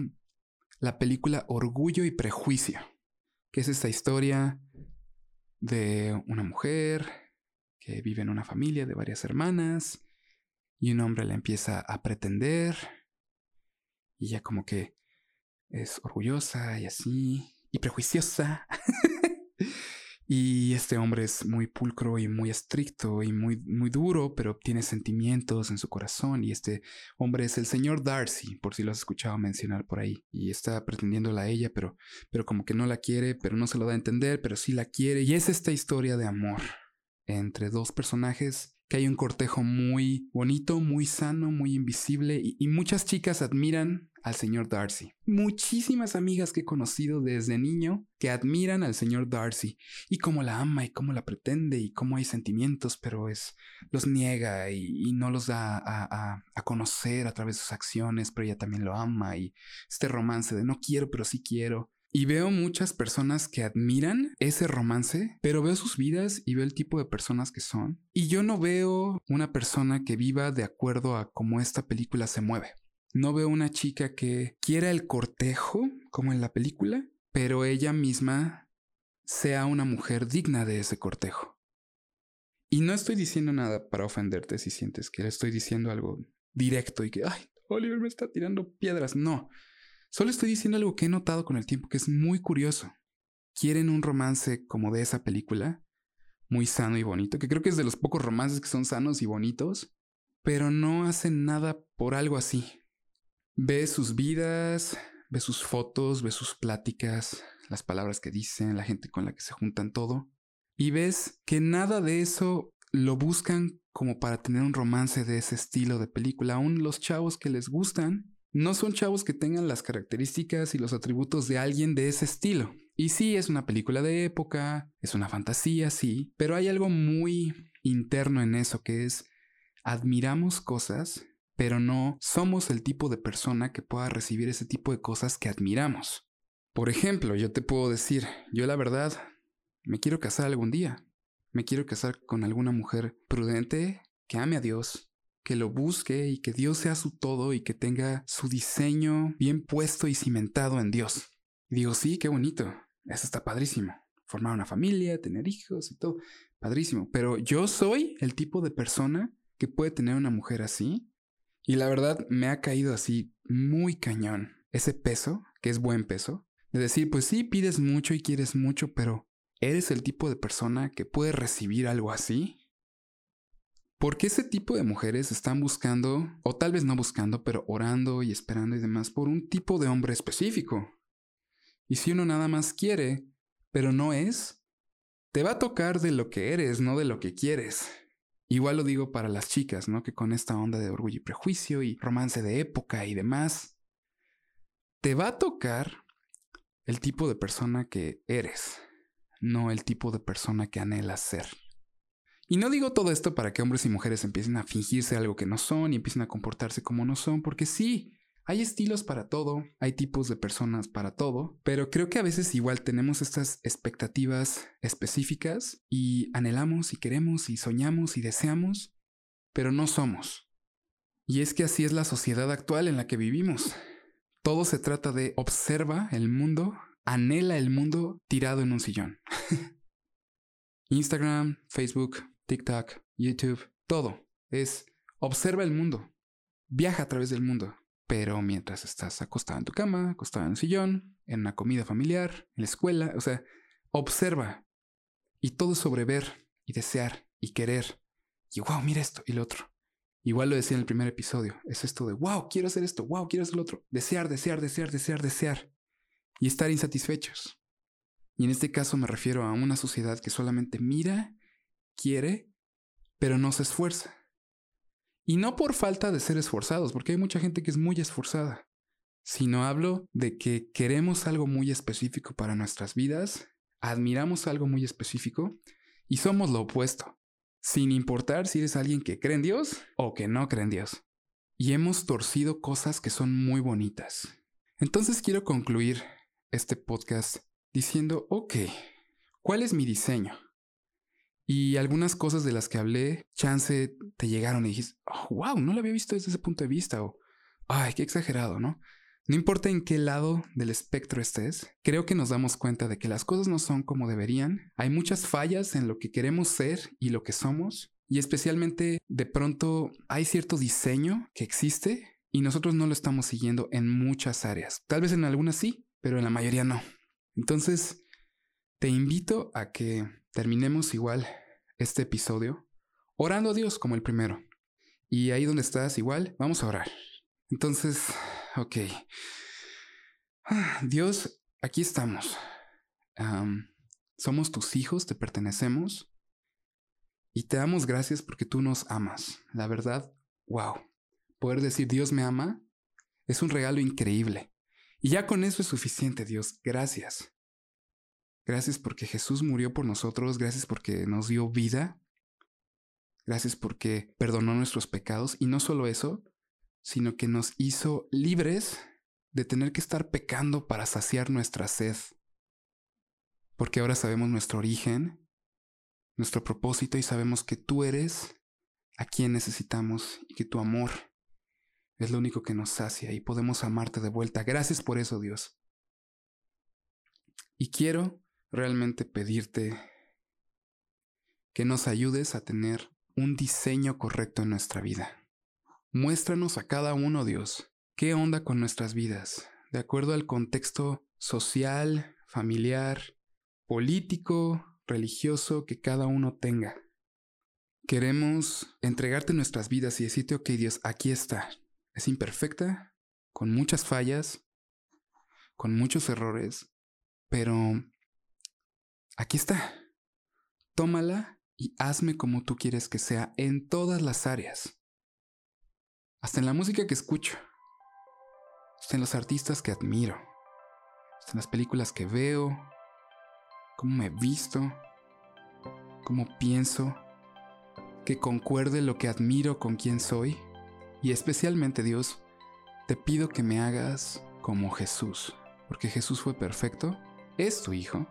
la película Orgullo y Prejuicio, que es esta historia de una mujer vive en una familia de varias hermanas y un hombre la empieza a pretender y ella como que es orgullosa y así y prejuiciosa. (laughs) y este hombre es muy pulcro y muy estricto y muy, muy duro, pero tiene sentimientos en su corazón. Y este hombre es el señor Darcy, por si lo has escuchado mencionar por ahí. Y está pretendiéndola a ella, pero, pero como que no la quiere, pero no se lo da a entender, pero sí la quiere. Y es esta historia de amor entre dos personajes que hay un cortejo muy bonito, muy sano, muy invisible y, muchas chicas admiran al señor Darcy. Muchísimas amigas que he conocido desde niño que admiran al señor Darcy y cómo la ama y cómo la pretende y cómo hay sentimientos, pero es los niega y, no los da a, a, conocer a través de sus acciones, pero ella también lo ama y este romance de no quiero, pero sí quiero. Y veo muchas personas que admiran ese romance, pero veo sus vidas y veo el tipo de personas que son. Y yo no veo una persona que viva de acuerdo a cómo esta película se mueve. No veo una chica que quiera el cortejo, como en la película, pero ella misma sea una mujer digna de ese cortejo. Y no estoy diciendo nada para ofenderte si sientes que le estoy diciendo algo directo y que, ay, Oliver me está tirando piedras. No, Solo estoy diciendo algo que he notado con el tiempo que es muy curioso. Quieren un romance como de esa película, muy sano y bonito, que creo que es de los pocos romances que son sanos y bonitos, pero no hacen nada por algo así. Ve sus vidas, ve sus fotos, ve sus pláticas, las palabras que dicen, la gente con la que se juntan todo, y ves que nada de eso lo buscan como para tener un romance de ese estilo de película. Aún los chavos que les gustan no son chavos que tengan las características y los atributos de alguien de ese estilo. Y sí, es una película de época, es una fantasía, sí, pero hay algo muy interno en eso que es admiramos cosas, pero no somos el tipo de persona que pueda recibir ese tipo de cosas que admiramos. Por ejemplo, yo te puedo decir, yo la verdad, me quiero casar algún día. Me quiero casar con alguna mujer prudente, que ame a Dios, que lo busque y que Dios sea su todo y que tenga su diseño bien puesto y cimentado en Dios. digo, sí, qué bonito, eso está padrísimo. Formar una familia, tener hijos y todo, padrísimo. Pero yo soy el tipo de persona que puede tener una mujer así. Y la verdad me ha caído así muy cañón ese peso, que es buen peso, de decir, pues sí, pides mucho y quieres mucho, pero ¿eres el tipo de persona que puede recibir algo así? Porque ese tipo de mujeres están buscando, o tal vez no buscando, pero orando y esperando y demás por un tipo de hombre específico. Y si uno nada más quiere, pero no es, te va a tocar de lo que eres, no de lo que quieres. Igual lo digo para las chicas, ¿no? Que con esta onda de orgullo y prejuicio y romance de época y demás, te va a tocar el tipo de persona que eres, no el tipo de persona que anhelas ser. Y no digo todo esto para que hombres y mujeres empiecen a fingirse algo que no son y empiecen a comportarse como no son, porque sí, hay estilos para todo, hay tipos de personas para todo, pero creo que a veces igual tenemos estas expectativas específicas y anhelamos y queremos y soñamos y deseamos, pero no somos. Y es que así es la sociedad actual en la que vivimos. Todo se trata de observa el mundo, anhela el mundo tirado en un sillón. (laughs) Instagram, Facebook, TikTok, YouTube, todo. Es observa el mundo. Viaja a través del mundo. Pero mientras estás acostado en tu cama, acostado en el sillón, en una comida familiar, en la escuela, o sea, observa. Y todo sobre ver y desear y querer. Y wow, mira esto y lo otro. Igual lo decía en el primer episodio. Es esto de wow, quiero hacer esto, wow, quiero hacer lo otro. Desear, desear, desear, desear, desear. Y estar insatisfechos. Y en este caso me refiero a una sociedad que solamente mira, quiere, pero no se esfuerza. Y no por falta de ser esforzados, porque hay mucha gente que es muy esforzada, sino hablo de que queremos algo muy específico para nuestras vidas, admiramos algo muy específico y somos lo opuesto, sin importar si eres alguien que cree en Dios o que no cree en Dios. Y hemos torcido cosas que son muy bonitas. Entonces quiero concluir este podcast diciendo, ok, ¿cuál es mi diseño? Y algunas cosas de las que hablé, chance, te llegaron y dijiste, wow, no lo había visto desde ese punto de vista, o, ay, qué exagerado, ¿no? No importa en qué lado del espectro estés, creo que nos damos cuenta de que las cosas no son como deberían, hay muchas fallas en lo que queremos ser y lo que somos, y especialmente de pronto hay cierto diseño que existe y nosotros no lo estamos siguiendo en muchas áreas. Tal vez en algunas sí, pero en la mayoría no. Entonces, te invito a que terminemos igual este episodio orando a Dios como el primero. Y ahí donde estás igual, vamos a orar. Entonces, ok. Dios, aquí estamos. somos tus hijos, te pertenecemos. Y te damos gracias porque tú nos amas. La verdad, wow. Poder decir Dios me ama es un regalo increíble. Y ya con eso es suficiente, Dios. Gracias. Gracias porque Jesús murió por nosotros, gracias porque nos dio vida, gracias porque perdonó nuestros pecados y no solo eso, sino que nos hizo libres de tener que estar pecando para saciar nuestra sed. Porque ahora sabemos nuestro origen, nuestro propósito y sabemos que tú eres a quien necesitamos y que tu amor es lo único que nos sacia y podemos amarte de vuelta. Gracias por eso, Dios. Y quiero realmente pedirte que nos ayudes a tener un diseño correcto en nuestra vida. Muéstranos a cada uno, Dios, qué onda con nuestras vidas, de acuerdo al contexto social, familiar, político, religioso que cada uno tenga. Queremos entregarte nuestras vidas y decirte, ok Dios, aquí está. Es imperfecta, con muchas fallas, con muchos errores, pero Aquí está. Tómala y hazme como tú quieres que sea en todas las áreas. Hasta en la música que escucho. Hasta en los artistas que admiro. Hasta en las películas que veo. Cómo me visto. Cómo pienso. Que concuerde lo que admiro con quien soy. Y especialmente Dios, te pido que me hagas como Jesús. Porque Jesús fue perfecto. Es tu Hijo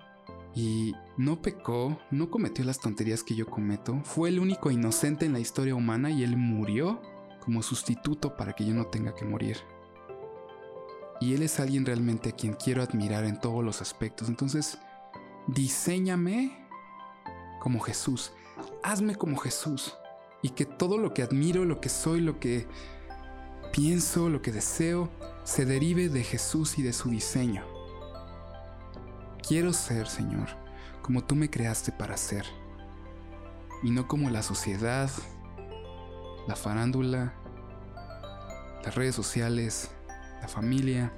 y no pecó, no cometió las tonterías que yo cometo, fue el único inocente en la historia humana y él murió como sustituto para que yo no tenga que morir. Y él es alguien realmente a quien quiero admirar en todos los aspectos. Entonces, diséñame como Jesús, hazme como Jesús y que todo lo que admiro, lo que soy, lo que pienso, lo que deseo, se derive de Jesús y de su diseño. Quiero ser, Señor, como tú me creaste para ser, y no como la sociedad, la farándula, las redes sociales, la familia,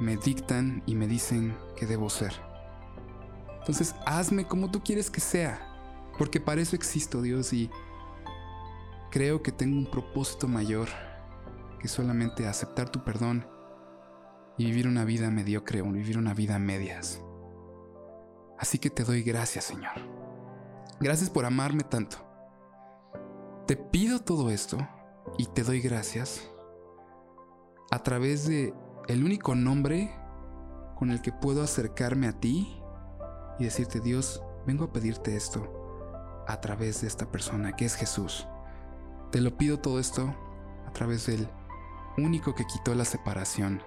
me dictan y me dicen que debo ser. Entonces, hazme como tú quieres que sea, porque para eso existo, Dios, y creo que tengo un propósito mayor que solamente aceptar tu perdón y vivir una vida mediocre vivir una vida a medias. Así que te doy gracias, Señor. Gracias por amarme tanto. Te pido todo esto y te doy gracias a través de el único nombre con el que puedo acercarme a ti y decirte, Dios, vengo a pedirte esto a través de esta persona que es Jesús. Te lo pido todo esto a través del único que quitó la separación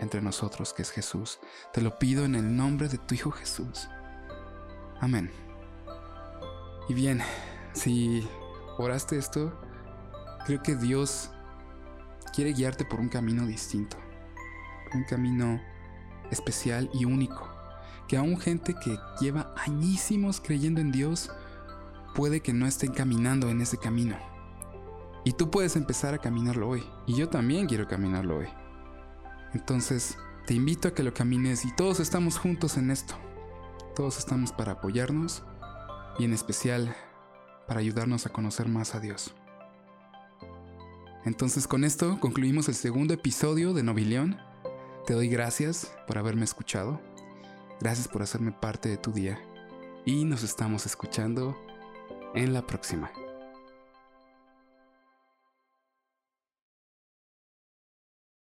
entre nosotros, que es Jesús. Te lo pido en el nombre de tu Hijo Jesús. Amén. Y bien, si oraste esto, creo que Dios quiere guiarte por un camino distinto, un camino especial y único, que aún gente que lleva añísimos creyendo en Dios puede que no estén caminando en ese camino. Y tú puedes empezar a caminarlo hoy. Y yo también quiero caminarlo hoy. Entonces, te invito a que lo camines y todos estamos juntos en esto. Todos estamos para apoyarnos y en especial para ayudarnos a conocer más a Dios. Entonces con esto concluimos el segundo episodio de Nobilión. Te doy gracias por haberme escuchado. Gracias por hacerme parte de tu día. Y nos estamos escuchando en la próxima.